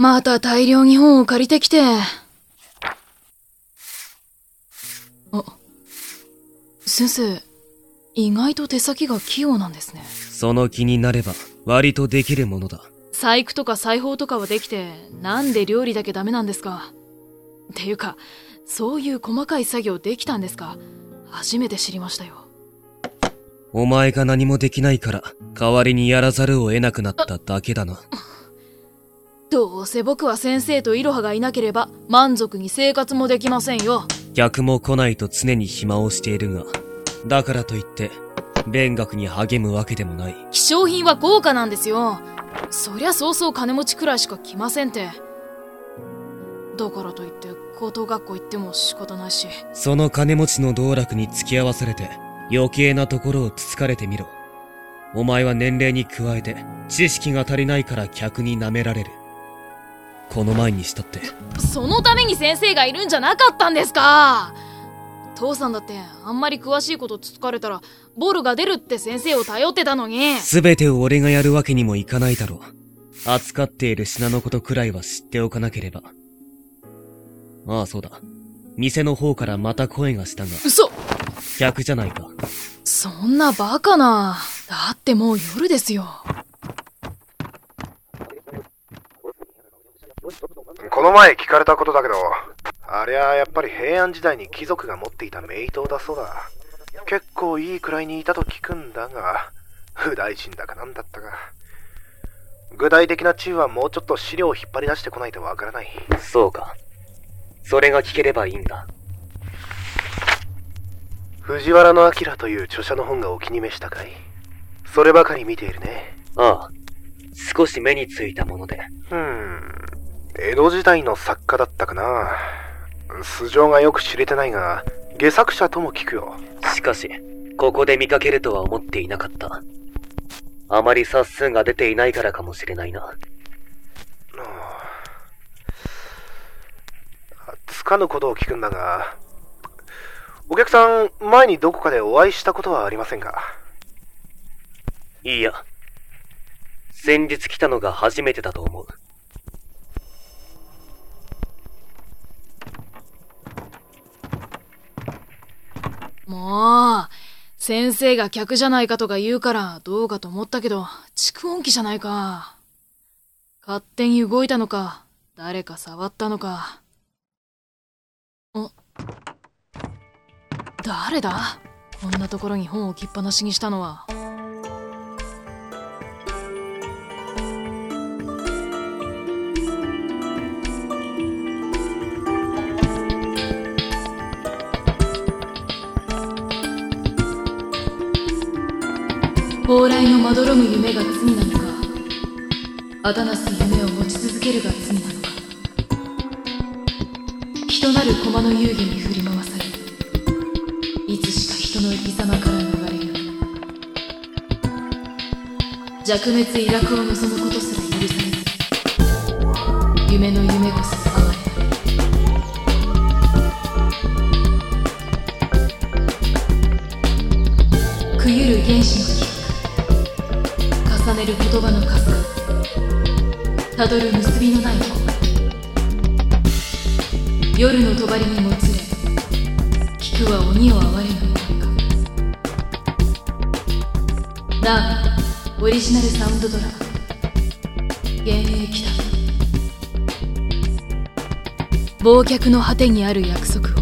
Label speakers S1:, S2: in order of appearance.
S1: また大量に本を借りてきて。あ、先生、意外と手先が器用なんですね。
S2: その気になれば割とできるものだ。
S1: 細工とか裁縫とかはできて、なんで料理だけダメなんですかっていうか、そういう細かい作業できたんですか初めて知りましたよ。
S2: お前が何もできないから、代わりにやらざるを得なくなっただけだな。
S1: どうせ僕は先生とイロハがいなければ満足に生活もできませんよ。
S2: 客も来ないと常に暇をしているが、だからといって、勉学に励むわけでもない。
S1: 希少品は高価なんですよ。そりゃそうそう金持ちくらいしか来ませんって。だからといって高等学校行っても仕方ないし。
S2: その金持ちの道楽に付き合わされて、余計なところをつつかれてみろ。お前は年齢に加えて、知識が足りないから客に舐められる。この前にしたって。
S1: そのために先生がいるんじゃなかったんですか？父さんだってあんまり詳しいことつつかれたらボールが出るって先生を頼ってたのに。
S2: 全てを俺がやるわけにもいかないだろう。扱っている品のことくらいは知っておかなければ。ああそうだ。店の方からまた声がしたが。
S1: 嘘！
S2: 客じゃないか。
S1: そんなバカな。だってもう夜ですよ
S3: この前聞かれたことだけどありゃやっぱり平安時代に貴族が持っていた名刀だそうだ。結構いいくらいにいたと聞くんだが、不大臣だかなんだったか。具体的な地位はもうちょっと資料を引っ張り出してこないとわからない。
S2: そうか。それが聞ければいいんだ。
S3: 藤原の明という著者の本がお気に召したかいそればかり見ているね。
S2: ああ。少し目についたもので。
S3: うん。江戸時代の作家だったかな。素性がよく知れてないが、下作者とも聞くよ。
S2: しかし、ここで見かけるとは思っていなかった。あまり冊数が出ていないからかもしれないな。
S3: つかぬことを聞くんだが、お客さん、前にどこかでお会いしたことはありませんか？
S2: いいや。先日来たのが初めてだと思う。
S1: もう、先生が客じゃないかとか言うからどうかと思ったけど、蓄音機じゃないか。勝手に動いたのか、誰か触ったのか。誰だ？こんなところに本を置きっぱなしにしたのは。蓬莱のまどろむ夢が罪なのかあだなす夢を持ち続けるが罪なのか人なる駒の遊戯に振り回されいつしか人の生き様から逃れる。弱滅威楽を望むことすら許されず夢の夢こそ言葉の数たどる結びのない夜の帳にもつれ。聞くは鬼を哀れぬ声か。なあオリジナルサウンドドラ。マ幻影来た。忘却の果てにある約束を。